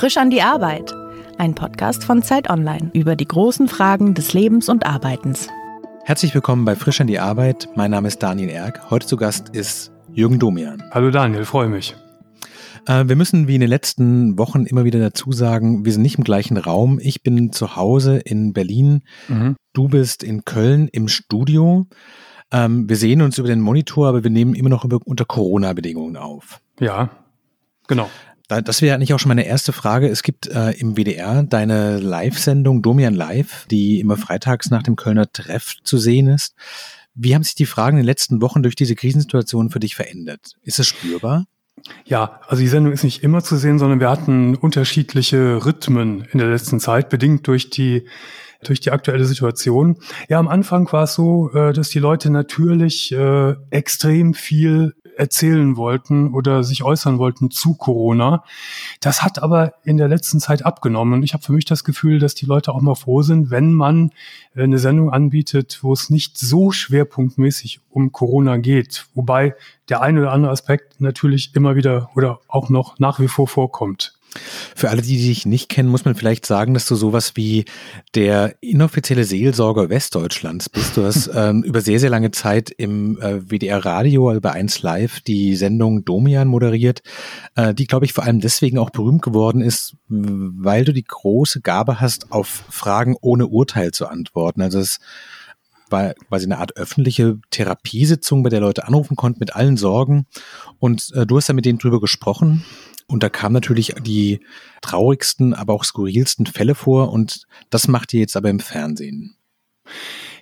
Frisch an die Arbeit. Ein Podcast von Zeit Online über die großen Fragen des Lebens und Arbeitens. Herzlich willkommen bei Frisch an die Arbeit. Mein Name ist Daniel Erck. Heute zu Gast ist Jürgen Domian. Hallo Daniel, freue mich. Äh, wir müssen wie in den letzten Wochen immer wieder dazu sagen, wir sind nicht im gleichen Raum. Ich bin zu Hause in Berlin. Mhm. Du bist in Köln im Studio. Ähm, wir sehen uns über den Monitor, aber wir nehmen immer noch unter Corona-Bedingungen auf. Ja, genau. Das wäre eigentlich auch schon meine erste Frage. Es gibt äh, im WDR deine Live-Sendung Domian Live, die immer freitags nach dem Kölner Treff zu sehen ist. Wie haben sich die Fragen in den letzten Wochen durch diese Krisensituation für dich verändert? Ist es spürbar? Ja, also die Sendung ist nicht immer zu sehen, sondern wir hatten unterschiedliche Rhythmen in der letzten Zeit, bedingt durch die durch die aktuelle Situation. Ja, am Anfang war es so, äh, dass die Leute natürlich äh, extrem viel erzählen wollten oder sich äußern wollten zu Corona. Das hat aber in der letzten Zeit abgenommen. Und ich habe für mich das Gefühl, dass die Leute auch mal froh sind, wenn man äh, eine Sendung anbietet, wo es nicht so schwerpunktmäßig um Corona geht. Wobei der eine oder andere Aspekt natürlich immer wieder oder auch noch nach wie vor vorkommt. Für alle, die dich nicht kennen, muss man vielleicht sagen, dass du sowas wie der inoffizielle Seelsorger Westdeutschlands bist. Du hast ähm, über sehr, sehr lange Zeit im äh, WDR Radio, also bei 1 Live, die Sendung Domian moderiert, äh, die, glaube ich, vor allem deswegen auch berühmt geworden ist, weil du die große Gabe hast, auf Fragen ohne Urteil zu antworten. Also es war quasi eine Art öffentliche Therapiesitzung, bei der Leute anrufen konnten mit allen Sorgen. Und äh, du hast da mit denen drüber gesprochen und da kamen natürlich die traurigsten, aber auch skurrilsten Fälle vor und das macht ihr jetzt aber im Fernsehen.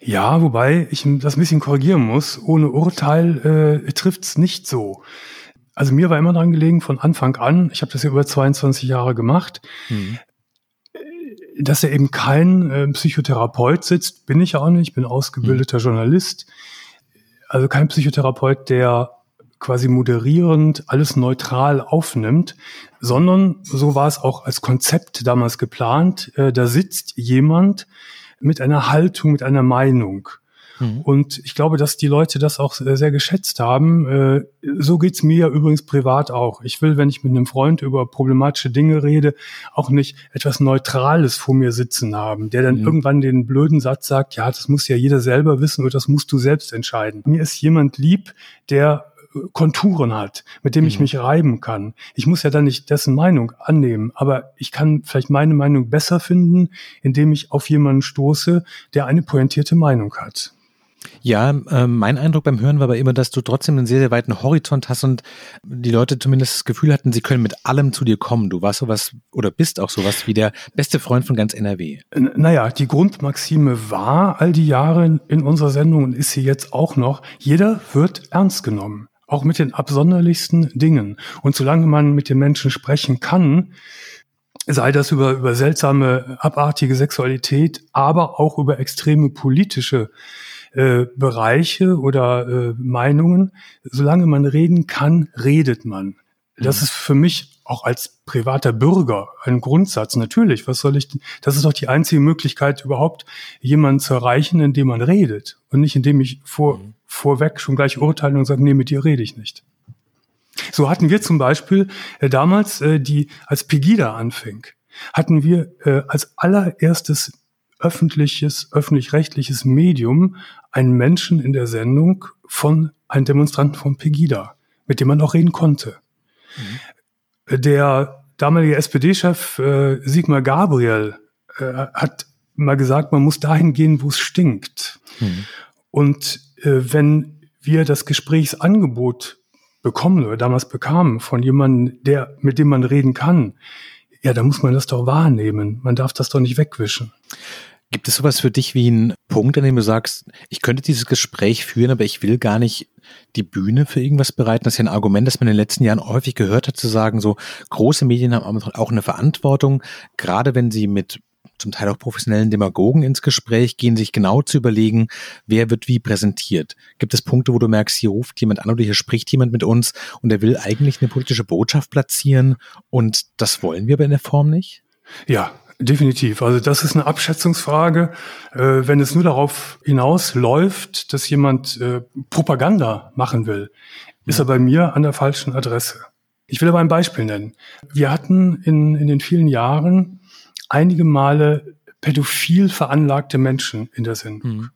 Ja, wobei ich das ein bisschen korrigieren muss. Ohne Urteil äh, trifft es nicht so. Also mir war immer daran gelegen, von Anfang an, ich habe das ja über 22 Jahre gemacht, mhm. dass er eben kein äh, Psychotherapeut sitzt, bin ich auch nicht, bin ausgebildeter mhm. Journalist. Also kein Psychotherapeut, der quasi moderierend alles neutral aufnimmt, sondern so war es auch als Konzept damals geplant. Äh, da sitzt jemand mit einer Haltung, mit einer Meinung. Mhm. Und ich glaube, dass die Leute das auch sehr geschätzt haben. Äh, so geht's mir übrigens privat auch. Ich will, wenn ich mit einem Freund über problematische Dinge rede, auch nicht etwas Neutrales vor mir sitzen haben, der dann mhm. irgendwann den blöden Satz sagt, ja, das muss ja jeder selber wissen oder das musst du selbst entscheiden. Mir ist jemand lieb, der Konturen hat, mit dem ich mhm. mich reiben kann. Ich muss ja dann nicht dessen Meinung annehmen, aber ich kann vielleicht meine Meinung besser finden, indem ich auf jemanden stoße, der eine pointierte Meinung hat. Ja, äh, mein Eindruck beim Hören war aber immer, dass du trotzdem einen sehr, sehr weiten Horizont hast und die Leute zumindest das Gefühl hatten, sie können mit allem zu dir kommen. Du warst sowas oder bist auch sowas wie der beste Freund von ganz NRW. N naja, die Grundmaxime war all die Jahre in unserer Sendung und ist sie jetzt auch noch, jeder wird ernst genommen auch mit den absonderlichsten Dingen. Und solange man mit den Menschen sprechen kann, sei das über, über seltsame, abartige Sexualität, aber auch über extreme politische äh, Bereiche oder äh, Meinungen, solange man reden kann, redet man. Das mhm. ist für mich auch als privater Bürger ein Grundsatz. Natürlich, was soll ich, das ist doch die einzige Möglichkeit überhaupt, jemanden zu erreichen, indem man redet und nicht indem ich vor, mhm vorweg schon gleich urteilen und sagen, nee, mit dir rede ich nicht. So hatten wir zum Beispiel äh, damals, äh, die als Pegida anfing, hatten wir äh, als allererstes öffentliches, öffentlich-rechtliches Medium einen Menschen in der Sendung von einem Demonstranten von Pegida, mit dem man auch reden konnte. Mhm. Der damalige SPD-Chef äh, Sigmar Gabriel äh, hat mal gesagt, man muss dahin gehen, wo es stinkt. Mhm. Und wenn wir das Gesprächsangebot bekommen oder damals bekamen von jemandem, der, mit dem man reden kann, ja, da muss man das doch wahrnehmen. Man darf das doch nicht wegwischen. Gibt es sowas für dich wie einen Punkt, an dem du sagst, ich könnte dieses Gespräch führen, aber ich will gar nicht die Bühne für irgendwas bereiten? Das ist ja ein Argument, das man in den letzten Jahren häufig gehört hat, zu sagen, so große Medien haben auch eine Verantwortung, gerade wenn sie mit zum Teil auch professionellen Demagogen ins Gespräch gehen, sich genau zu überlegen, wer wird wie präsentiert. Gibt es Punkte, wo du merkst, hier ruft jemand an oder hier spricht jemand mit uns und er will eigentlich eine politische Botschaft platzieren und das wollen wir aber in der Form nicht? Ja, Definitiv. Also das ist eine Abschätzungsfrage. Äh, wenn es nur darauf hinausläuft, dass jemand äh, Propaganda machen will, ist er bei mir an der falschen Adresse. Ich will aber ein Beispiel nennen. Wir hatten in, in den vielen Jahren einige Male pädophil veranlagte Menschen in der Sendung, mhm.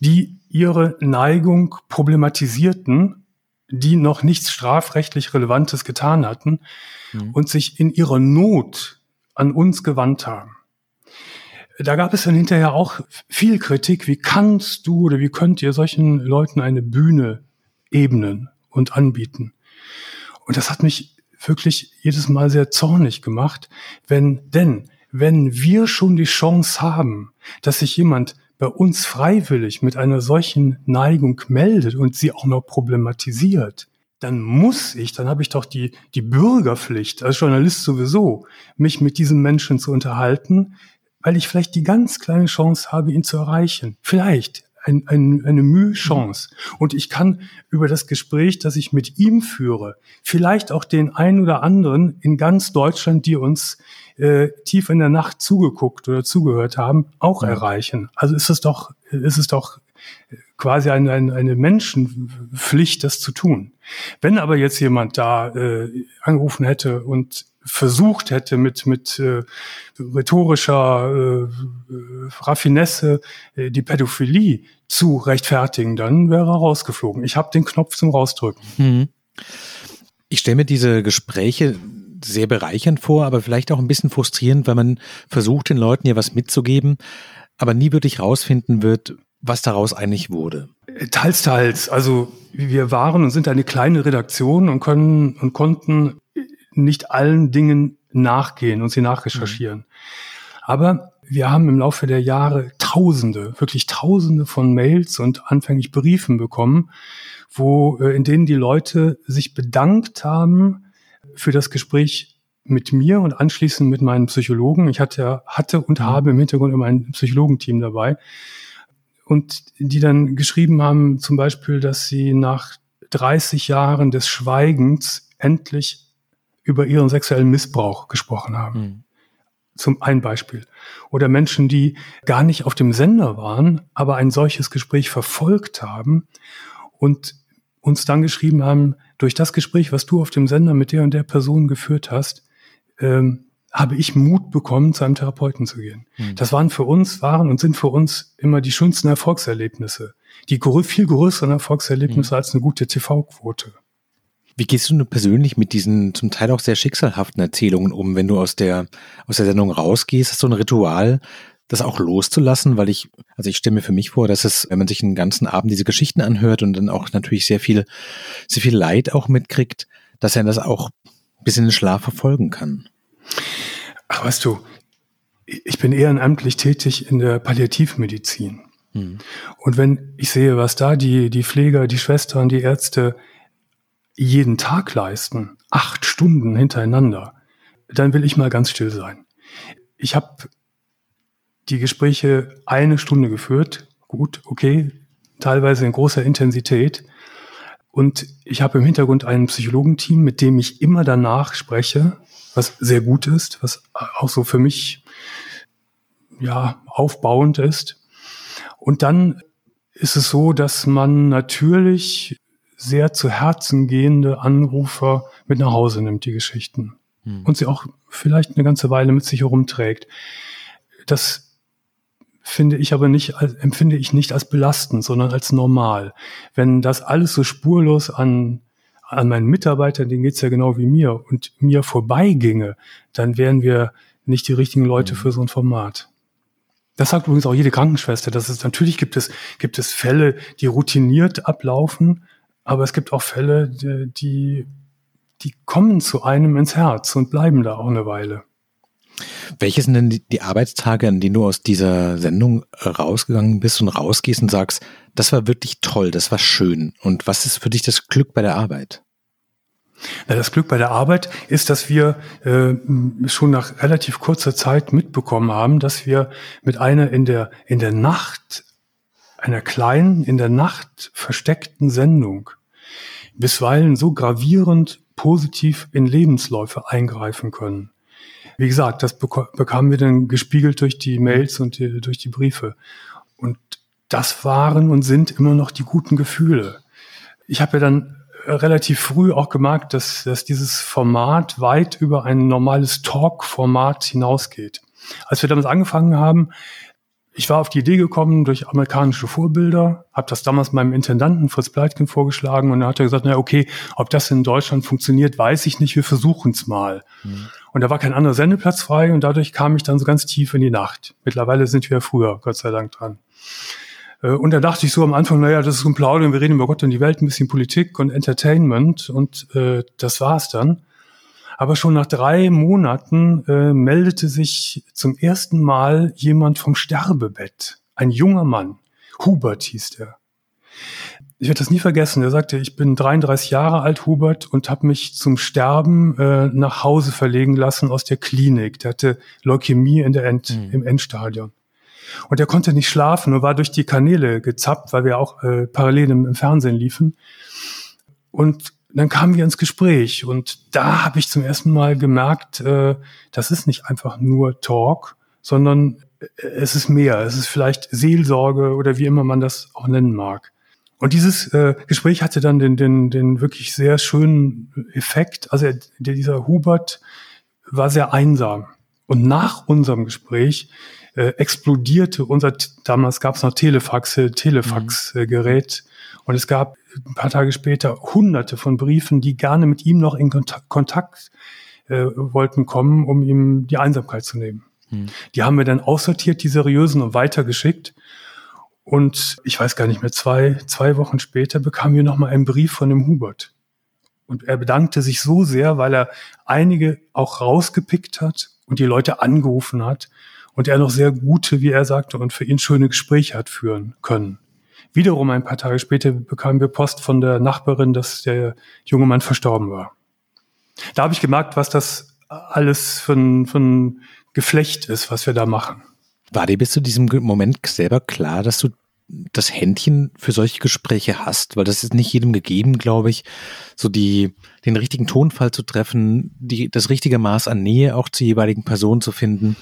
die ihre Neigung problematisierten, die noch nichts strafrechtlich Relevantes getan hatten mhm. und sich in ihrer Not an uns gewandt haben. Da gab es dann hinterher auch viel Kritik. Wie kannst du oder wie könnt ihr solchen Leuten eine Bühne ebnen und anbieten? Und das hat mich wirklich jedes Mal sehr zornig gemacht, wenn, denn wenn wir schon die Chance haben, dass sich jemand bei uns freiwillig mit einer solchen Neigung meldet und sie auch noch problematisiert, dann muss ich, dann habe ich doch die, die Bürgerpflicht als Journalist sowieso, mich mit diesem Menschen zu unterhalten, weil ich vielleicht die ganz kleine Chance habe, ihn zu erreichen. Vielleicht ein, ein, eine Mühchance. Und ich kann über das Gespräch, das ich mit ihm führe, vielleicht auch den einen oder anderen in ganz Deutschland, die uns äh, tief in der Nacht zugeguckt oder zugehört haben, auch ja. erreichen. Also ist es doch, ist es doch quasi eine, eine, eine Menschenpflicht, das zu tun. Wenn aber jetzt jemand da äh, angerufen hätte und versucht hätte, mit, mit äh, rhetorischer äh, Raffinesse äh, die Pädophilie zu rechtfertigen, dann wäre er rausgeflogen. Ich habe den Knopf zum Rausdrücken. Hm. Ich stelle mir diese Gespräche sehr bereichernd vor, aber vielleicht auch ein bisschen frustrierend, weil man versucht, den Leuten ja was mitzugeben, aber nie wirklich rausfinden wird, was daraus eigentlich wurde. Teils, teils. Also wir waren und sind eine kleine Redaktion und können und konnten nicht allen Dingen nachgehen und sie nachrecherchieren. Mhm. Aber wir haben im Laufe der Jahre Tausende, wirklich Tausende von Mails und anfänglich Briefen bekommen, wo äh, in denen die Leute sich bedankt haben für das Gespräch mit mir und anschließend mit meinen Psychologen. Ich hatte, hatte und mhm. habe im Hintergrund immer ein Psychologenteam dabei. Und die dann geschrieben haben, zum Beispiel, dass sie nach 30 Jahren des Schweigens endlich über ihren sexuellen Missbrauch gesprochen haben. Mhm. Zum ein Beispiel. Oder Menschen, die gar nicht auf dem Sender waren, aber ein solches Gespräch verfolgt haben und uns dann geschrieben haben, durch das Gespräch, was du auf dem Sender mit der und der Person geführt hast, ähm, habe ich Mut bekommen, zu einem Therapeuten zu gehen. Mhm. Das waren für uns, waren und sind für uns immer die schönsten Erfolgserlebnisse. Die viel größeren Erfolgserlebnisse mhm. als eine gute TV-Quote. Wie gehst du persönlich mit diesen zum Teil auch sehr schicksalhaften Erzählungen um, wenn du aus der, aus der Sendung rausgehst? Hast du ein Ritual, das auch loszulassen? Weil ich, also ich stelle mir für mich vor, dass es, wenn man sich einen ganzen Abend diese Geschichten anhört und dann auch natürlich sehr viel, sehr viel Leid auch mitkriegt, dass er das auch bis in den Schlaf verfolgen kann. Ach, weißt du, ich bin ehrenamtlich tätig in der Palliativmedizin. Hm. Und wenn ich sehe, was da die, die Pfleger, die Schwestern, die Ärzte jeden Tag leisten, acht Stunden hintereinander, dann will ich mal ganz still sein. Ich habe die Gespräche eine Stunde geführt, gut, okay, teilweise in großer Intensität. Und ich habe im Hintergrund ein Psychologenteam, mit dem ich immer danach spreche, was sehr gut ist, was auch so für mich ja aufbauend ist. Und dann ist es so, dass man natürlich sehr zu Herzen gehende Anrufer mit nach Hause nimmt, die Geschichten. Hm. Und sie auch vielleicht eine ganze Weile mit sich herumträgt. Das finde ich aber nicht, empfinde ich nicht als belastend, sondern als normal. Wenn das alles so spurlos an, an meinen Mitarbeitern, denen geht's ja genau wie mir, und mir vorbeiginge, dann wären wir nicht die richtigen Leute hm. für so ein Format. Das sagt übrigens auch jede Krankenschwester. Das ist, natürlich gibt es, gibt es Fälle, die routiniert ablaufen, aber es gibt auch Fälle, die, die kommen zu einem ins Herz und bleiben da auch eine Weile. Welche sind denn die, Arbeitstage, an denen du aus dieser Sendung rausgegangen bist und rausgehst und sagst, das war wirklich toll, das war schön? Und was ist für dich das Glück bei der Arbeit? Das Glück bei der Arbeit ist, dass wir äh, schon nach relativ kurzer Zeit mitbekommen haben, dass wir mit einer in der, in der Nacht einer kleinen, in der Nacht versteckten Sendung bisweilen so gravierend positiv in Lebensläufe eingreifen können. Wie gesagt, das bekamen wir dann gespiegelt durch die Mails und die, durch die Briefe. Und das waren und sind immer noch die guten Gefühle. Ich habe ja dann relativ früh auch gemerkt, dass, dass dieses Format weit über ein normales Talk-Format hinausgeht. Als wir damals angefangen haben, ich war auf die Idee gekommen durch amerikanische Vorbilder, habe das damals meinem Intendanten Fritz Pleitgen vorgeschlagen und er hat gesagt, na okay, ob das in Deutschland funktioniert, weiß ich nicht, wir versuchen es mal. Mhm. Und da war kein anderer Sendeplatz frei und dadurch kam ich dann so ganz tief in die Nacht. Mittlerweile sind wir früher, Gott sei Dank dran. Äh, und da dachte ich so am Anfang, naja, das ist ein Plaudern, wir reden über Gott und die Welt, ein bisschen Politik und Entertainment und äh, das war's dann. Aber schon nach drei Monaten äh, meldete sich zum ersten Mal jemand vom Sterbebett. Ein junger Mann. Hubert hieß der. Ich werde das nie vergessen. Er sagte, ich bin 33 Jahre alt, Hubert, und habe mich zum Sterben äh, nach Hause verlegen lassen aus der Klinik. Der hatte Leukämie in der End, mhm. im Endstadion. Und er konnte nicht schlafen und war durch die Kanäle gezappt, weil wir auch äh, parallel im, im Fernsehen liefen. Und dann kamen wir ins Gespräch und da habe ich zum ersten Mal gemerkt, äh, das ist nicht einfach nur Talk, sondern äh, es ist mehr. Es ist vielleicht Seelsorge oder wie immer man das auch nennen mag. Und dieses äh, Gespräch hatte dann den, den, den wirklich sehr schönen Effekt. Also er, dieser Hubert war sehr einsam. Und nach unserem Gespräch äh, explodierte unser, damals gab es noch Telefaxe, Telefaxgerät. Mhm. Und es gab ein paar Tage später hunderte von Briefen, die gerne mit ihm noch in Kontakt, Kontakt äh, wollten kommen, um ihm die Einsamkeit zu nehmen. Mhm. Die haben wir dann aussortiert, die seriösen, und weitergeschickt. Und ich weiß gar nicht mehr, zwei, zwei Wochen später bekamen wir nochmal einen Brief von dem Hubert. Und er bedankte sich so sehr, weil er einige auch rausgepickt hat und die Leute angerufen hat und er noch sehr gute, wie er sagte, und für ihn schöne Gespräche hat führen können. Wiederum ein paar Tage später bekamen wir Post von der Nachbarin, dass der junge Mann verstorben war. Da habe ich gemerkt, was das alles für ein, für ein Geflecht ist, was wir da machen. War dir bis zu diesem Moment selber klar, dass du das Händchen für solche Gespräche hast? Weil das ist nicht jedem gegeben, glaube ich, so die, den richtigen Tonfall zu treffen, die, das richtige Maß an Nähe auch zur jeweiligen Person zu finden.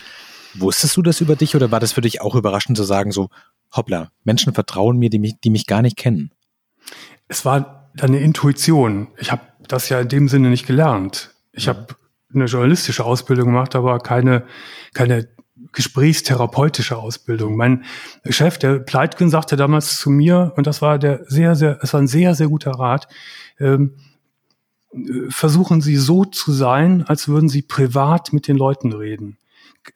Wusstest du das über dich oder war das für dich auch überraschend zu sagen, so, hoppla, Menschen vertrauen mir, die mich, die mich gar nicht kennen? Es war eine Intuition. Ich habe das ja in dem Sinne nicht gelernt. Ich mhm. habe eine journalistische Ausbildung gemacht, aber keine, keine gesprächstherapeutische Ausbildung. Mein Chef, der Pleitgen, sagte damals zu mir, und das war der sehr, sehr, es war ein sehr, sehr guter Rat, ähm, versuchen Sie so zu sein, als würden Sie privat mit den Leuten reden.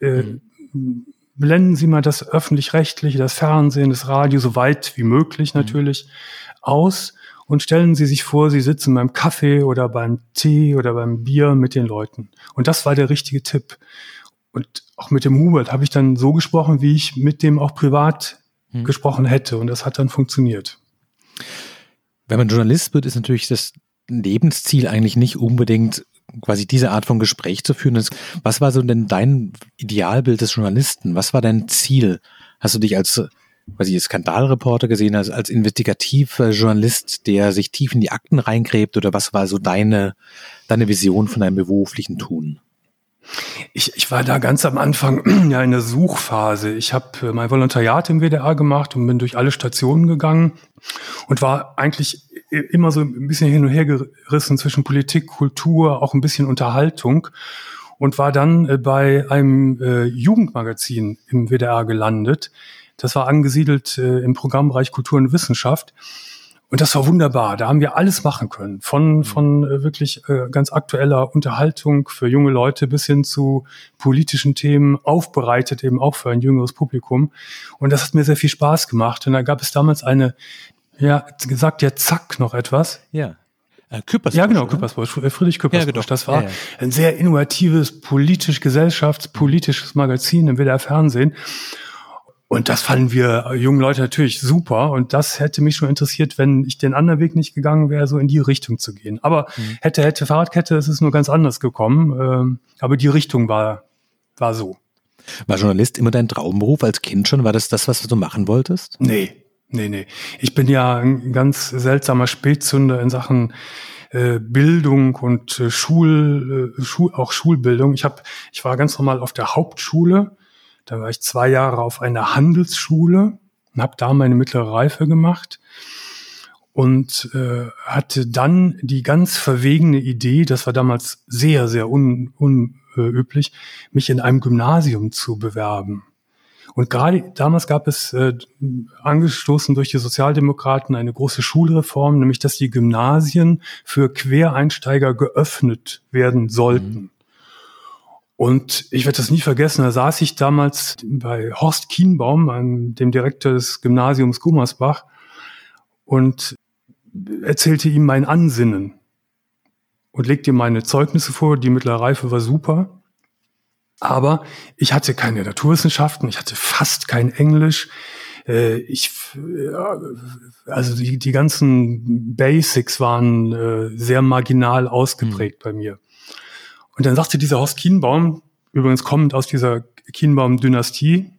Äh, mhm. Blenden Sie mal das öffentlich-rechtliche, das Fernsehen, das Radio, so weit wie möglich mhm. natürlich, mhm. aus und stellen Sie sich vor, Sie sitzen beim Kaffee oder beim Tee oder beim Bier mit den Leuten. Und das war der richtige Tipp. Und auch mit dem Hubert habe ich dann so gesprochen, wie ich mit dem auch privat mhm. gesprochen hätte. Und das hat dann funktioniert. Wenn man Journalist wird, ist natürlich das Lebensziel eigentlich nicht unbedingt quasi diese Art von Gespräch zu führen. Was war so denn dein Idealbild des Journalisten? Was war dein Ziel? Hast du dich als quasi Skandalreporter gesehen, als, als investigativer Journalist, der sich tief in die Akten reingräbt? Oder was war so deine, deine Vision von deinem beruflichen Tun? Ich, ich war da ganz am Anfang ja in der Suchphase. Ich habe äh, mein Volontariat im WDR gemacht und bin durch alle Stationen gegangen und war eigentlich immer so ein bisschen hin und her gerissen zwischen Politik, Kultur, auch ein bisschen Unterhaltung und war dann äh, bei einem äh, Jugendmagazin im WDR gelandet. Das war angesiedelt äh, im Programmbereich Kultur und Wissenschaft. Und das war wunderbar. Da haben wir alles machen können. Von, mhm. von äh, wirklich äh, ganz aktueller Unterhaltung für junge Leute bis hin zu politischen Themen, aufbereitet eben auch für ein jüngeres Publikum. Und das hat mir sehr viel Spaß gemacht. Und da gab es damals eine, ja, gesagt ja Zack noch etwas. Ja. Äh, Küppersbusch, ja, genau, Küppersbusch, äh, Friedrich Küppersbusch. Ja, genau. Das war ja, ja. ein sehr innovatives, politisch, gesellschaftspolitisches Magazin im WDR Fernsehen. Und das fanden wir jungen Leute natürlich super. Und das hätte mich schon interessiert, wenn ich den anderen Weg nicht gegangen wäre, so in die Richtung zu gehen. Aber mhm. hätte, hätte Fahrradkette, es ist nur ganz anders gekommen. Ähm, aber die Richtung war, war so. War Journalist immer dein Traumberuf als Kind schon? War das das, was du machen wolltest? Nee, nee, nee. Ich bin ja ein ganz seltsamer Spätzünder in Sachen äh, Bildung und äh, Schul, äh, Schul, auch Schulbildung. Ich hab, ich war ganz normal auf der Hauptschule da war ich zwei Jahre auf einer Handelsschule und habe da meine mittlere Reife gemacht. und äh, hatte dann die ganz verwegene Idee, das war damals sehr, sehr un, unüblich, mich in einem Gymnasium zu bewerben. Und gerade damals gab es, äh, angestoßen durch die Sozialdemokraten, eine große Schulreform, nämlich dass die Gymnasien für Quereinsteiger geöffnet werden sollten. Mhm. Und ich werde das nie vergessen, da saß ich damals bei Horst Kienbaum, einem, dem Direktor des Gymnasiums Gummersbach, und erzählte ihm mein Ansinnen und legte ihm meine Zeugnisse vor. Die mittlere Reife war super. Aber ich hatte keine Naturwissenschaften, ich hatte fast kein Englisch. Äh, ich, also die, die ganzen Basics waren äh, sehr marginal ausgeprägt mhm. bei mir. Und dann sagte dieser Horst Kienbaum, übrigens kommend aus dieser Kienbaum-Dynastie,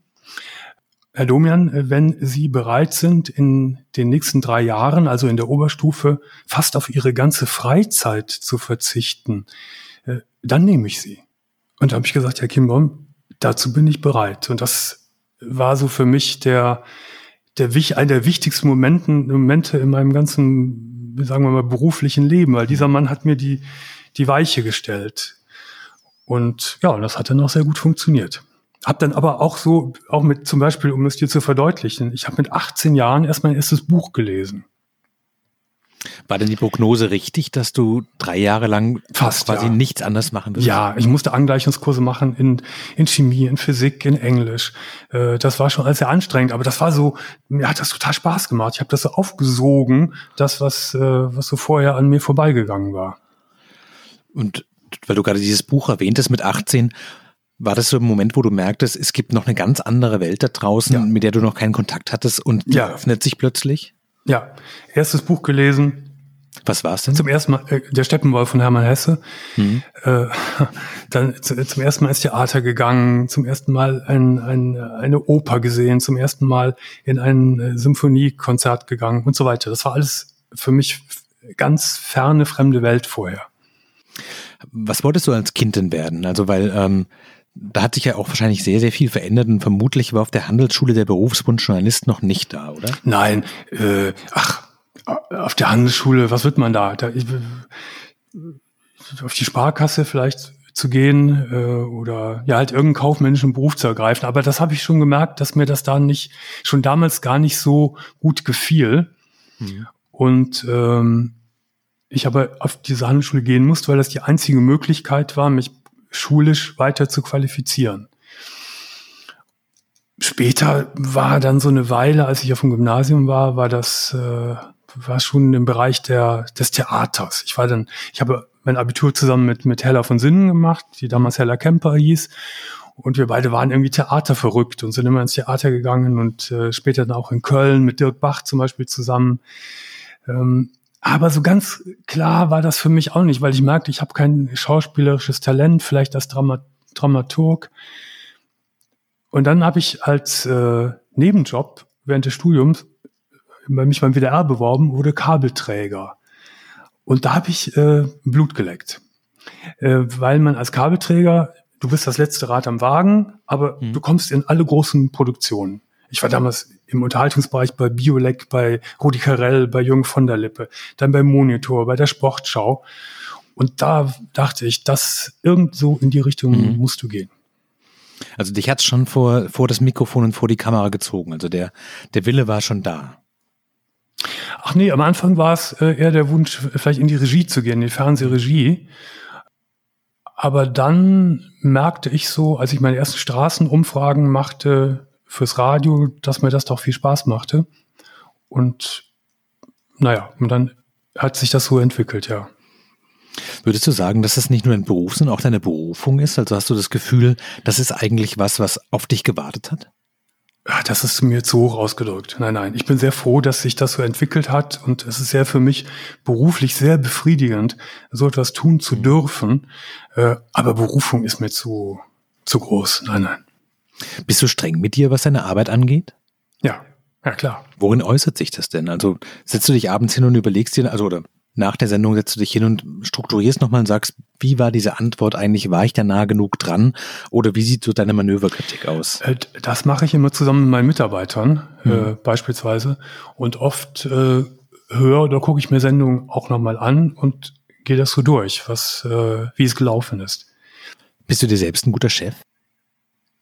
Herr Domian, wenn Sie bereit sind, in den nächsten drei Jahren, also in der Oberstufe, fast auf Ihre ganze Freizeit zu verzichten, äh, dann nehme ich Sie. Und da habe ich gesagt, Herr Kimbaum, dazu bin ich bereit. Und das war so für mich der, der, einer der wichtigsten Momenten, Momente in meinem ganzen, sagen wir mal, beruflichen Leben, weil dieser Mann hat mir die, die Weiche gestellt. Und ja, das hat dann auch sehr gut funktioniert. Hab dann aber auch so, auch mit zum Beispiel, um es dir zu verdeutlichen, ich habe mit 18 Jahren erst mein erstes Buch gelesen. War denn die Prognose richtig, dass du drei Jahre lang Fast, quasi ja. nichts anders machen wirst? Ja, ich musste Angleichungskurse machen in, in Chemie, in Physik, in Englisch. Äh, das war schon alles sehr anstrengend, aber das war so, mir hat das total Spaß gemacht. Ich habe das so aufgesogen, das, was, äh, was so vorher an mir vorbeigegangen war. Und weil du gerade dieses Buch erwähntest mit 18, war das so ein Moment, wo du merktest, es gibt noch eine ganz andere Welt da draußen, ja. mit der du noch keinen Kontakt hattest und die ja. öffnet sich plötzlich? Ja, erstes Buch gelesen. Was war es denn? Zum ersten Mal äh, der Steppenwolf von Hermann Hesse. Mhm. Äh, dann zu, zum ersten Mal ins Theater gegangen, zum ersten Mal ein, ein, eine Oper gesehen, zum ersten Mal in ein äh, Symphoniekonzert gegangen und so weiter. Das war alles für mich ganz ferne, fremde Welt vorher. Was wolltest du als Kind denn werden? Also, weil ähm, da hat sich ja auch wahrscheinlich sehr, sehr viel verändert und vermutlich war auf der Handelsschule der Berufswunsch Journalist noch nicht da, oder? Nein, äh, ach, auf der Handelsschule, was wird man da? da ich, auf die Sparkasse vielleicht zu gehen äh, oder ja halt irgendeinen kaufmännischen Beruf zu ergreifen. Aber das habe ich schon gemerkt, dass mir das da nicht schon damals gar nicht so gut gefiel. Mhm. Und ähm, ich aber auf diese Handelsschule gehen musste, weil das die einzige Möglichkeit war, mich schulisch weiter zu qualifizieren. Später war dann so eine Weile, als ich auf dem Gymnasium war, war das äh, war schon im Bereich der des Theaters. Ich war dann, ich habe mein Abitur zusammen mit mit Hella von Sinnen gemacht, die damals Hella Kemper hieß, und wir beide waren irgendwie Theater verrückt und sind immer ins Theater gegangen und äh, später dann auch in Köln mit Dirk Bach zum Beispiel zusammen. Ähm, aber so ganz klar war das für mich auch nicht, weil ich merkte, ich habe kein schauspielerisches Talent, vielleicht als Dramat Dramaturg. Und dann habe ich als äh, Nebenjob während des Studiums bei mich beim WDR beworben, wurde Kabelträger. Und da habe ich äh, Blut geleckt. Äh, weil man als Kabelträger, du bist das letzte Rad am Wagen, aber mhm. du kommst in alle großen Produktionen. Ich war damals im Unterhaltungsbereich bei Biolek, bei Rudi Carell, bei Jürgen von der Lippe, dann beim Monitor, bei der Sportschau. Und da dachte ich, das irgendwo in die Richtung mhm. musst du gehen. Also dich hat's schon vor, vor das Mikrofon und vor die Kamera gezogen. Also der, der Wille war schon da. Ach nee, am Anfang war es äh, eher der Wunsch, vielleicht in die Regie zu gehen, in die Fernsehregie. Aber dann merkte ich so, als ich meine ersten Straßenumfragen machte, fürs Radio, dass mir das doch viel Spaß machte. Und naja, und dann hat sich das so entwickelt, ja. Würdest du sagen, dass das nicht nur ein Beruf, sondern auch deine Berufung ist? Also hast du das Gefühl, das ist eigentlich was, was auf dich gewartet hat? Ja, das ist mir zu hoch ausgedrückt. Nein, nein. Ich bin sehr froh, dass sich das so entwickelt hat und es ist sehr für mich beruflich sehr befriedigend, so etwas tun zu mhm. dürfen. Äh, aber Berufung ist mir zu, zu groß. Nein, nein. Bist du streng mit dir, was deine Arbeit angeht? Ja, ja klar. Worin äußert sich das denn? Also setzt du dich abends hin und überlegst dir, also oder nach der Sendung setzt du dich hin und strukturierst nochmal und sagst, wie war diese Antwort eigentlich? War ich da nah genug dran? Oder wie sieht so deine Manöverkritik aus? Äh, das mache ich immer zusammen mit meinen Mitarbeitern, mhm. äh, beispielsweise. Und oft äh, höre oder gucke ich mir Sendungen auch nochmal an und gehe das so durch, was, äh, wie es gelaufen ist. Bist du dir selbst ein guter Chef?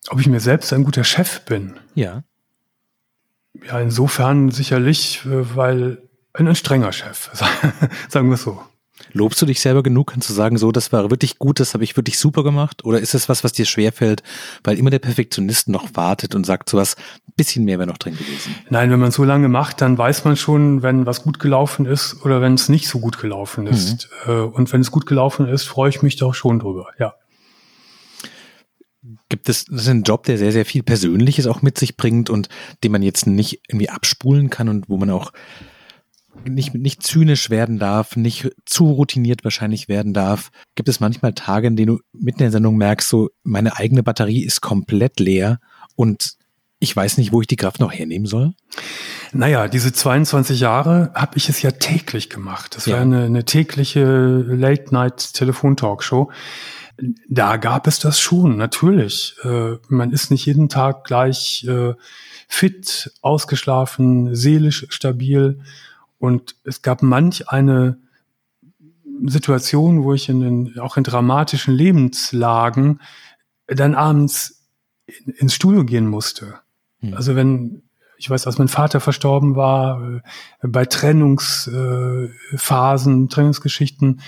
Ob ich mir selbst ein guter Chef bin? Ja. Ja, insofern sicherlich, äh, weil ein strenger Chef, sagen wir es so. Lobst du dich selber genug? Kannst du sagen, so, das war wirklich gut, das habe ich wirklich super gemacht? Oder ist es was, was dir schwerfällt, weil immer der Perfektionist noch wartet und sagt, so was, bisschen mehr wäre noch drin gewesen? Nein, wenn man so lange macht, dann weiß man schon, wenn was gut gelaufen ist oder wenn es nicht so gut gelaufen ist. Mhm. Und wenn es gut gelaufen ist, freue ich mich doch schon drüber, ja. Gibt es, das ist ein Job, der sehr, sehr viel Persönliches auch mit sich bringt und den man jetzt nicht irgendwie abspulen kann und wo man auch nicht, nicht zynisch werden darf, nicht zu routiniert wahrscheinlich werden darf. Gibt es manchmal Tage, in denen du mitten in der Sendung merkst, so meine eigene Batterie ist komplett leer und ich weiß nicht, wo ich die Kraft noch hernehmen soll? Naja, diese 22 Jahre habe ich es ja täglich gemacht. Das ja. war eine, eine tägliche Late-Night-Telefon-Talkshow. Da gab es das schon, natürlich. Äh, man ist nicht jeden Tag gleich äh, fit, ausgeschlafen, seelisch stabil und es gab manch eine Situation, wo ich in den, auch in dramatischen Lebenslagen dann abends in, ins Studio gehen musste. Hm. Also wenn, ich weiß, als mein Vater verstorben war, äh, bei Trennungsphasen, äh, Trennungsgeschichten,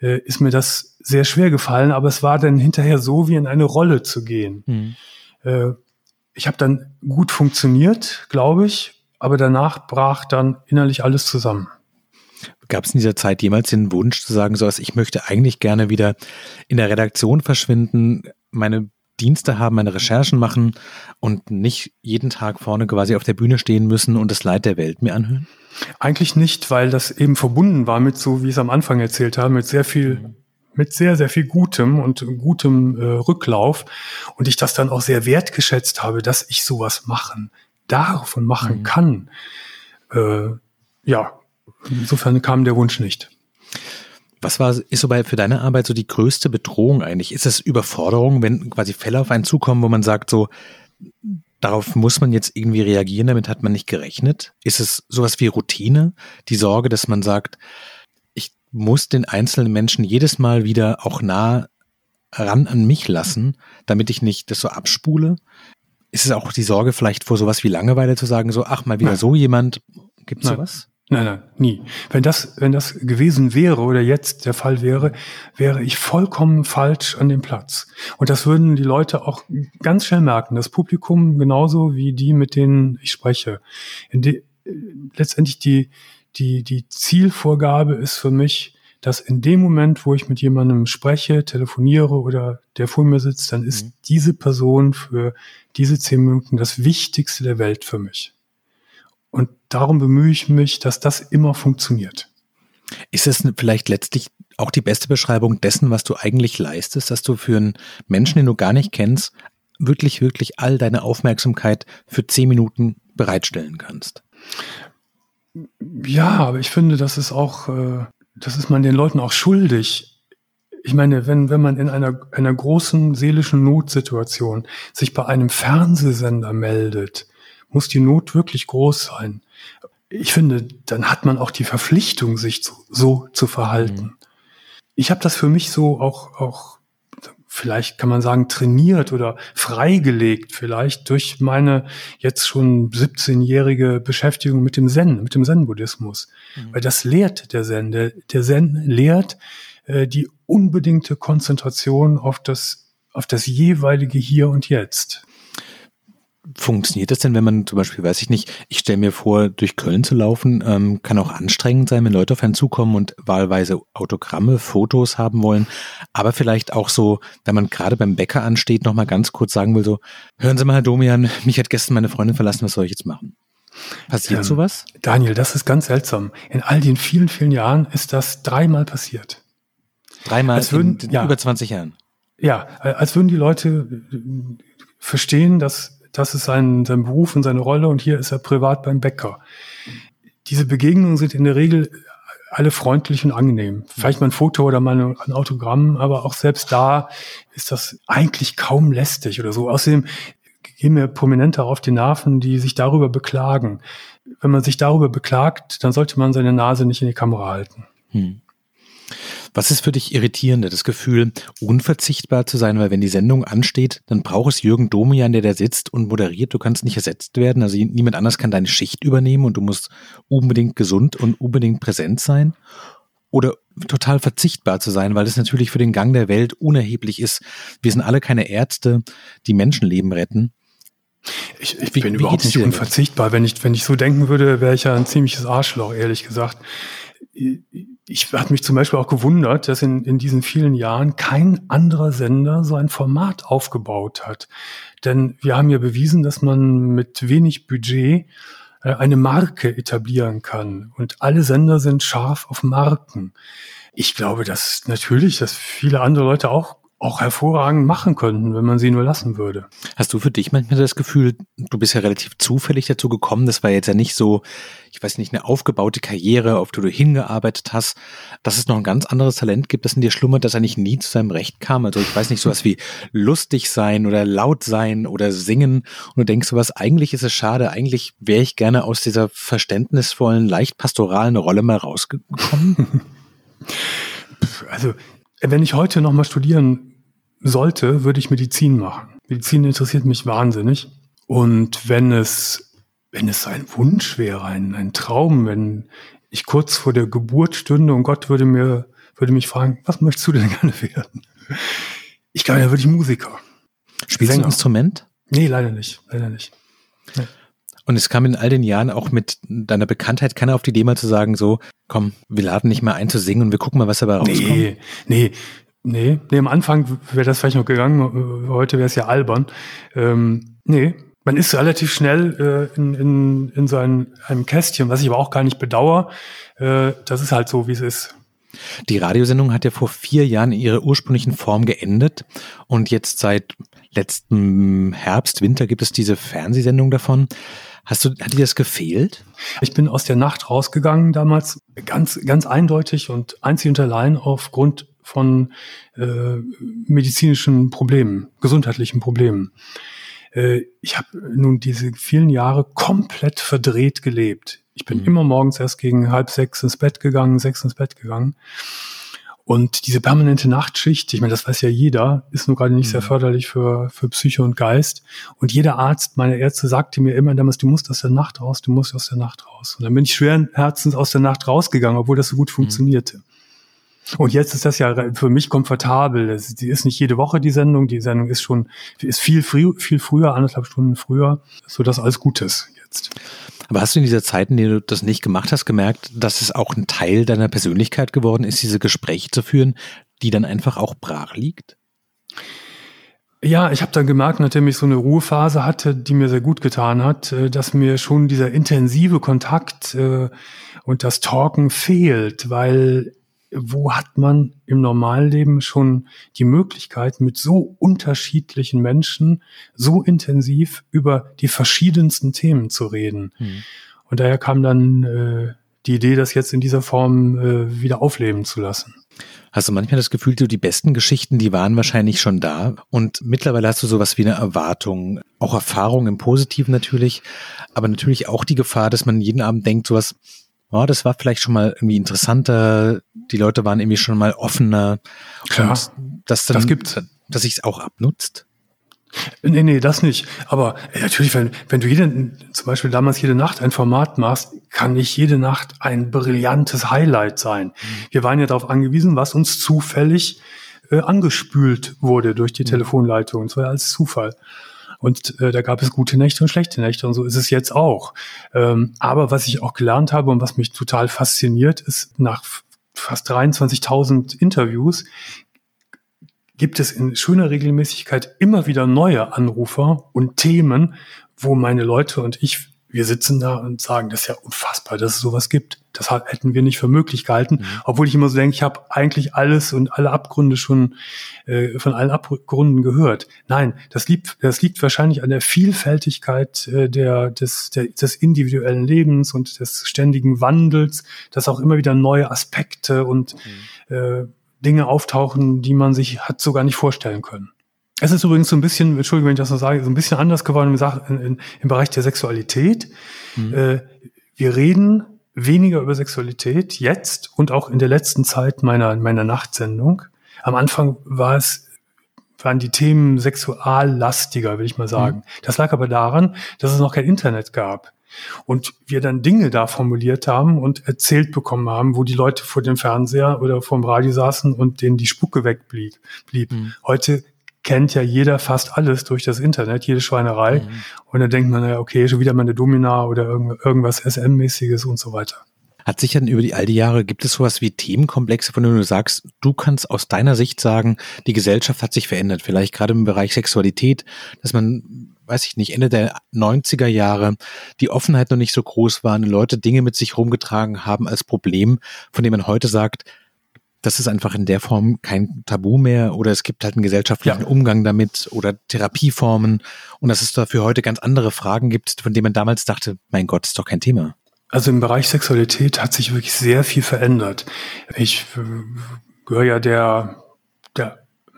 äh, ist mir das sehr schwer gefallen, aber es war dann hinterher so, wie in eine Rolle zu gehen. Hm. Äh, ich habe dann gut funktioniert, glaube ich, aber danach brach dann innerlich alles zusammen. Gab es in dieser Zeit jemals den Wunsch zu sagen, so was, ich möchte eigentlich gerne wieder in der Redaktion verschwinden, meine Dienste haben, meine Recherchen machen und nicht jeden Tag vorne quasi auf der Bühne stehen müssen und das Leid der Welt mir anhören? Eigentlich nicht, weil das eben verbunden war mit so, wie ich es am Anfang erzählt habe, mit sehr viel, mit sehr, sehr viel Gutem und gutem äh, Rücklauf und ich das dann auch sehr wertgeschätzt habe, dass ich sowas machen davon machen mhm. kann, äh, ja, insofern kam der Wunsch nicht. Was war, ist so bei, für deine Arbeit so die größte Bedrohung eigentlich? Ist es Überforderung, wenn quasi Fälle auf einen zukommen, wo man sagt, so, darauf muss man jetzt irgendwie reagieren, damit hat man nicht gerechnet? Ist es sowas wie Routine? Die Sorge, dass man sagt, ich muss den einzelnen Menschen jedes Mal wieder auch nah ran an mich lassen, damit ich nicht das so abspule? Ist es auch die Sorge vielleicht vor sowas wie Langeweile zu sagen, so, ach, mal wieder nein. so jemand? Gibt es sowas? Nein, nein, nie. Wenn das, wenn das gewesen wäre oder jetzt der Fall wäre, wäre ich vollkommen falsch an dem Platz. Und das würden die Leute auch ganz schnell merken. Das Publikum genauso wie die, mit denen ich spreche. Die, letztendlich die, die, die Zielvorgabe ist für mich, dass in dem Moment, wo ich mit jemandem spreche, telefoniere oder der vor mir sitzt, dann ist mhm. diese Person für diese zehn Minuten das Wichtigste der Welt für mich. Und darum bemühe ich mich, dass das immer funktioniert. Ist es vielleicht letztlich auch die beste Beschreibung dessen, was du eigentlich leistest, dass du für einen Menschen, den du gar nicht kennst, wirklich, wirklich all deine Aufmerksamkeit für zehn Minuten bereitstellen kannst? Ja, aber ich finde, das ist auch, äh, das ist man den Leuten auch schuldig, ich meine, wenn, wenn man in einer, einer großen seelischen Notsituation sich bei einem Fernsehsender meldet, muss die Not wirklich groß sein. Ich finde, dann hat man auch die Verpflichtung, sich zu, so zu verhalten. Mhm. Ich habe das für mich so auch, auch, vielleicht kann man sagen, trainiert oder freigelegt, vielleicht durch meine jetzt schon 17-jährige Beschäftigung mit dem Zen, mit dem Zen-Buddhismus. Mhm. Weil das lehrt der Zen. Der, der Zen lehrt, äh, die unbedingte Konzentration auf das, auf das jeweilige Hier und Jetzt. Funktioniert das denn, wenn man zum Beispiel, weiß ich nicht, ich stelle mir vor, durch Köln zu laufen, ähm, kann auch anstrengend sein, wenn Leute auf einen zukommen und wahlweise Autogramme, Fotos haben wollen, aber vielleicht auch so, wenn man gerade beim Bäcker ansteht, nochmal ganz kurz sagen will, so, hören Sie mal, Herr Domian, mich hat gestern meine Freundin verlassen, was soll ich jetzt machen? Passiert ähm, sowas? Daniel, das ist ganz seltsam. In all den vielen, vielen Jahren ist das dreimal passiert. Dreimal als würden, in, in ja, über 20 Jahren. Ja, als würden die Leute äh, verstehen, dass das ist sein, sein Beruf und seine Rolle und hier ist er privat beim Bäcker. Diese Begegnungen sind in der Regel alle freundlich und angenehm. Vielleicht mal ein Foto oder mal ein Autogramm, aber auch selbst da ist das eigentlich kaum lästig oder so. Außerdem gehen mir Prominente auf die Nerven, die sich darüber beklagen. wenn man sich darüber beklagt, dann sollte man seine Nase nicht in die Kamera halten. Hm. Was ist für dich irritierender? Das Gefühl, unverzichtbar zu sein, weil wenn die Sendung ansteht, dann braucht es Jürgen Domian, der da sitzt und moderiert. Du kannst nicht ersetzt werden. Also niemand anders kann deine Schicht übernehmen und du musst unbedingt gesund und unbedingt präsent sein. Oder total verzichtbar zu sein, weil das natürlich für den Gang der Welt unerheblich ist. Wir sind alle keine Ärzte, die Menschenleben retten. Ich, ich wie, bin wie überhaupt nicht unverzichtbar. Wenn ich, wenn ich so denken würde, wäre ich ja ein ziemliches Arschloch, ehrlich gesagt ich habe mich zum Beispiel auch gewundert, dass in, in diesen vielen Jahren kein anderer Sender so ein Format aufgebaut hat. Denn wir haben ja bewiesen, dass man mit wenig Budget äh, eine Marke etablieren kann. Und alle Sender sind scharf auf Marken. Ich glaube, dass natürlich, dass viele andere Leute auch auch hervorragend machen könnten, wenn man sie nur lassen würde. Hast du für dich manchmal das Gefühl, du bist ja relativ zufällig dazu gekommen, das war jetzt ja nicht so, ich weiß nicht, eine aufgebaute Karriere, auf die du hingearbeitet hast, dass es noch ein ganz anderes Talent gibt, das in dir schlummert, das eigentlich nie zu seinem Recht kam. Also ich weiß nicht, sowas wie lustig sein oder laut sein oder singen und du denkst sowas, eigentlich ist es schade, eigentlich wäre ich gerne aus dieser verständnisvollen, leicht pastoralen Rolle mal rausgekommen. Also wenn ich heute nochmal studieren sollte, würde ich Medizin machen. Medizin interessiert mich wahnsinnig. Und wenn es, wenn es ein Wunsch wäre, ein, ein Traum, wenn ich kurz vor der Geburt stünde und Gott würde mir, würde mich fragen, was möchtest du denn gerne werden? Ich glaube, da würde ich Musiker. Spielst du ein Instrument? Nee, leider nicht, leider nicht. Nee. Und es kam in all den Jahren auch mit deiner Bekanntheit keiner auf die Idee mal zu sagen, so, komm, wir laden nicht mal ein zu singen und wir gucken mal, was dabei rauskommt. Nee, nee, nee, nee, am Anfang wäre das vielleicht noch gegangen, heute wäre es ja albern. Ähm, nee, man ist relativ schnell äh, in, in, in so ein, einem Kästchen, was ich aber auch gar nicht bedauere. Äh, das ist halt so, wie es ist. Die Radiosendung hat ja vor vier Jahren in ihrer ursprünglichen Form geendet und jetzt seit letztem Herbst, Winter gibt es diese Fernsehsendung davon. Hast du, hat dir das gefehlt? Ich bin aus der Nacht rausgegangen damals, ganz, ganz eindeutig und einzig und allein aufgrund von äh, medizinischen Problemen, gesundheitlichen Problemen. Äh, ich habe nun diese vielen Jahre komplett verdreht gelebt. Ich bin mhm. immer morgens erst gegen halb sechs ins Bett gegangen, sechs ins Bett gegangen. Und diese permanente Nachtschicht, ich meine, das weiß ja jeder, ist nur gerade nicht mhm. sehr förderlich für, für Psyche und Geist. Und jeder Arzt, meine Ärzte, sagte mir immer damals, du musst aus der Nacht raus, du musst aus der Nacht raus. Und dann bin ich schweren Herzens aus der Nacht rausgegangen, obwohl das so gut mhm. funktionierte. Mhm. Und jetzt ist das ja für mich komfortabel. Die ist nicht jede Woche die Sendung. Die Sendung ist schon, ist viel, früh, viel früher, anderthalb Stunden früher, so dass alles gut ist jetzt. Aber hast du in dieser Zeit, in der du das nicht gemacht hast, gemerkt, dass es auch ein Teil deiner Persönlichkeit geworden ist, diese Gespräche zu führen, die dann einfach auch brach liegt? Ja, ich habe dann gemerkt, nachdem ich so eine Ruhephase hatte, die mir sehr gut getan hat, äh, dass mir schon dieser intensive Kontakt äh, und das Talken fehlt, weil wo hat man im Normalleben schon die Möglichkeit, mit so unterschiedlichen Menschen so intensiv über die verschiedensten Themen zu reden? Mhm. Und daher kam dann äh, die Idee, das jetzt in dieser Form äh, wieder aufleben zu lassen. Hast du manchmal das Gefühl, du die besten Geschichten, die waren wahrscheinlich schon da und mittlerweile hast du sowas wie eine Erwartung, auch Erfahrung im Positiven natürlich, aber natürlich auch die Gefahr, dass man jeden Abend denkt, sowas, oh, das war vielleicht schon mal irgendwie interessanter, die Leute waren irgendwie schon mal offener. Klar, und das, dann, das gibt dass sich es auch abnutzt. Nee, nee, das nicht. Aber äh, natürlich, wenn, wenn du jede, zum Beispiel damals jede Nacht ein Format machst, kann nicht jede Nacht ein brillantes Highlight sein. Mhm. Wir waren ja darauf angewiesen, was uns zufällig äh, angespült wurde durch die mhm. Telefonleitung. Das war ja als Zufall. Und äh, da gab es gute Nächte und schlechte Nächte und so ist es jetzt auch. Ähm, aber was ich auch gelernt habe und was mich total fasziniert, ist nach fast 23.000 Interviews gibt es in schöner Regelmäßigkeit immer wieder neue Anrufer und Themen, wo meine Leute und ich wir sitzen da und sagen, das ist ja unfassbar, dass es sowas gibt. Das hätten wir nicht für möglich gehalten. Mhm. Obwohl ich immer so denke, ich habe eigentlich alles und alle Abgründe schon äh, von allen Abgründen gehört. Nein, das liegt, das liegt wahrscheinlich an der Vielfältigkeit äh, der, des, der, des individuellen Lebens und des ständigen Wandels, dass auch immer wieder neue Aspekte und mhm. äh, Dinge auftauchen, die man sich hat sogar nicht vorstellen können. Es ist übrigens so ein bisschen, Entschuldigung, wenn ich das noch sage, so ein bisschen anders geworden in, in, im Bereich der Sexualität. Mhm. Äh, wir reden weniger über Sexualität jetzt und auch in der letzten Zeit meiner, meiner Nachtsendung. Am Anfang war es, waren die Themen sexuallastiger, will ich mal sagen. Mhm. Das lag aber daran, dass es noch kein Internet gab. Und wir dann Dinge da formuliert haben und erzählt bekommen haben, wo die Leute vor dem Fernseher oder vorm Radio saßen und denen die Spucke wegblieb. Blieb. Mhm. Heute kennt ja jeder fast alles durch das Internet, jede Schweinerei. Mhm. Und dann denkt man, ja, okay, schon wieder mal eine Domina oder irgendwas SM-mäßiges und so weiter. Hat sich dann über die all die Jahre, gibt es sowas wie Themenkomplexe, von denen du sagst, du kannst aus deiner Sicht sagen, die Gesellschaft hat sich verändert, vielleicht gerade im Bereich Sexualität, dass man, weiß ich nicht, Ende der 90er Jahre die Offenheit noch nicht so groß war, Leute Dinge mit sich rumgetragen haben als Problem, von dem man heute sagt, das ist einfach in der Form kein Tabu mehr oder es gibt halt einen gesellschaftlichen ja. Umgang damit oder Therapieformen und dass es dafür heute ganz andere Fragen gibt, von denen man damals dachte, mein Gott, ist doch kein Thema. Also im Bereich Sexualität hat sich wirklich sehr viel verändert. Ich äh, gehöre ja der, der,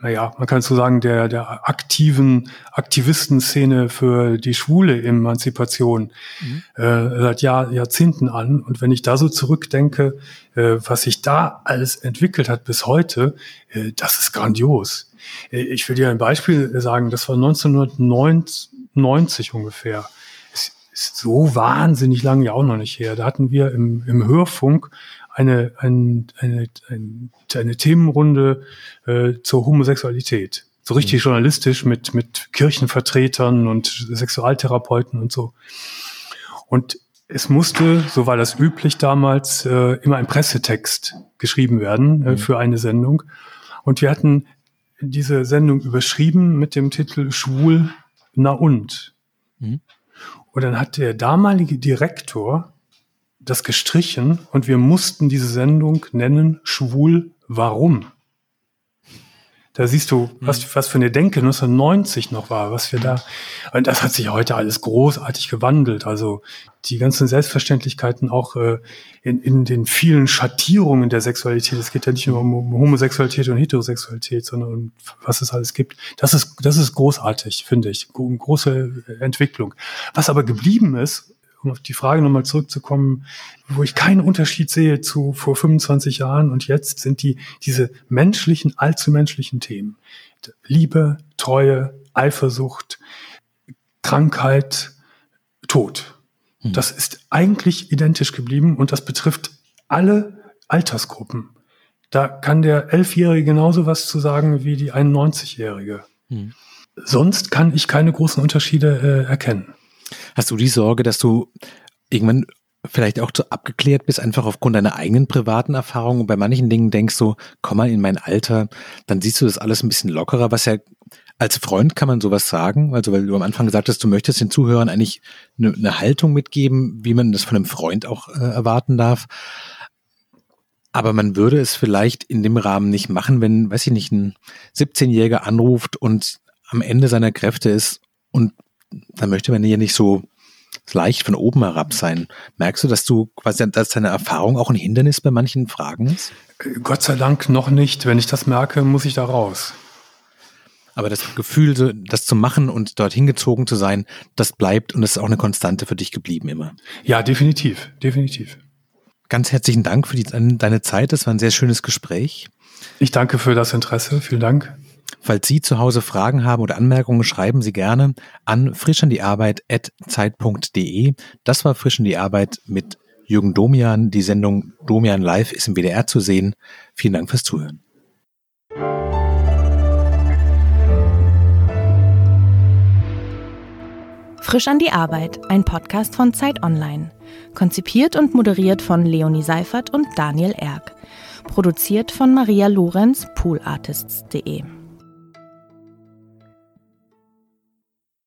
naja, man kann so sagen, der, der aktiven Aktivistenszene für die schwule Emanzipation mhm. äh, seit Jahr, Jahrzehnten an. Und wenn ich da so zurückdenke, äh, was sich da alles entwickelt hat bis heute, äh, das ist grandios. Äh, ich will dir ein Beispiel sagen, das war 1990 ungefähr ist so wahnsinnig lange ja auch noch nicht her. Da hatten wir im, im Hörfunk eine, ein, eine, eine, eine Themenrunde äh, zur Homosexualität. So richtig mhm. journalistisch mit, mit Kirchenvertretern und Sexualtherapeuten und so. Und es musste, so war das üblich damals, äh, immer ein Pressetext geschrieben werden äh, mhm. für eine Sendung. Und wir hatten diese Sendung überschrieben mit dem Titel Schwul, na und. Mhm. Und dann hat der damalige Direktor das gestrichen und wir mussten diese Sendung nennen Schwul Warum. Da siehst du, was, mhm. was für eine Denke 1990 noch war, was wir da, und das hat sich heute alles großartig gewandelt. Also die ganzen Selbstverständlichkeiten auch äh, in, in den vielen Schattierungen der Sexualität. Es geht ja nicht nur um Homosexualität und Heterosexualität, sondern um was es alles gibt. Das ist, das ist großartig, finde ich. Große Entwicklung. Was aber geblieben ist, um auf die Frage nochmal zurückzukommen, wo ich keinen Unterschied sehe zu vor 25 Jahren und jetzt, sind die diese menschlichen, allzu menschlichen Themen. Liebe, Treue, Eifersucht, Krankheit, Tod. Hm. Das ist eigentlich identisch geblieben und das betrifft alle Altersgruppen. Da kann der Elfjährige genauso was zu sagen wie die 91-Jährige. Hm. Sonst kann ich keine großen Unterschiede äh, erkennen. Hast du die Sorge, dass du irgendwann vielleicht auch zu abgeklärt bist, einfach aufgrund deiner eigenen privaten Erfahrungen und bei manchen Dingen denkst du, komm mal in mein Alter, dann siehst du das alles ein bisschen lockerer, was ja als Freund kann man sowas sagen, also weil du am Anfang gesagt hast, du möchtest den Zuhörern eigentlich eine, eine Haltung mitgeben, wie man das von einem Freund auch äh, erwarten darf. Aber man würde es vielleicht in dem Rahmen nicht machen, wenn, weiß ich nicht, ein 17-Jähriger anruft und am Ende seiner Kräfte ist und dann möchte man ja nicht so leicht von oben herab sein. Merkst du, dass du quasi, dass deine Erfahrung auch ein Hindernis bei manchen Fragen ist? Gott sei Dank noch nicht. Wenn ich das merke, muss ich da raus. Aber das Gefühl, das zu machen und dorthin gezogen zu sein, das bleibt und das ist auch eine Konstante für dich geblieben immer. Ja, definitiv, definitiv. Ganz herzlichen Dank für die, deine Zeit. Das war ein sehr schönes Gespräch. Ich danke für das Interesse. Vielen Dank. Falls Sie zu Hause Fragen haben oder Anmerkungen, schreiben Sie gerne an frischandiearbeit.zeit.de. Das war Frisch an die Arbeit mit Jürgen Domian. Die Sendung Domian Live ist im WDR zu sehen. Vielen Dank fürs Zuhören. Frisch an die Arbeit, ein Podcast von Zeit Online. Konzipiert und moderiert von Leonie Seifert und Daniel Erck. Produziert von Maria Lorenz, poolartists.de.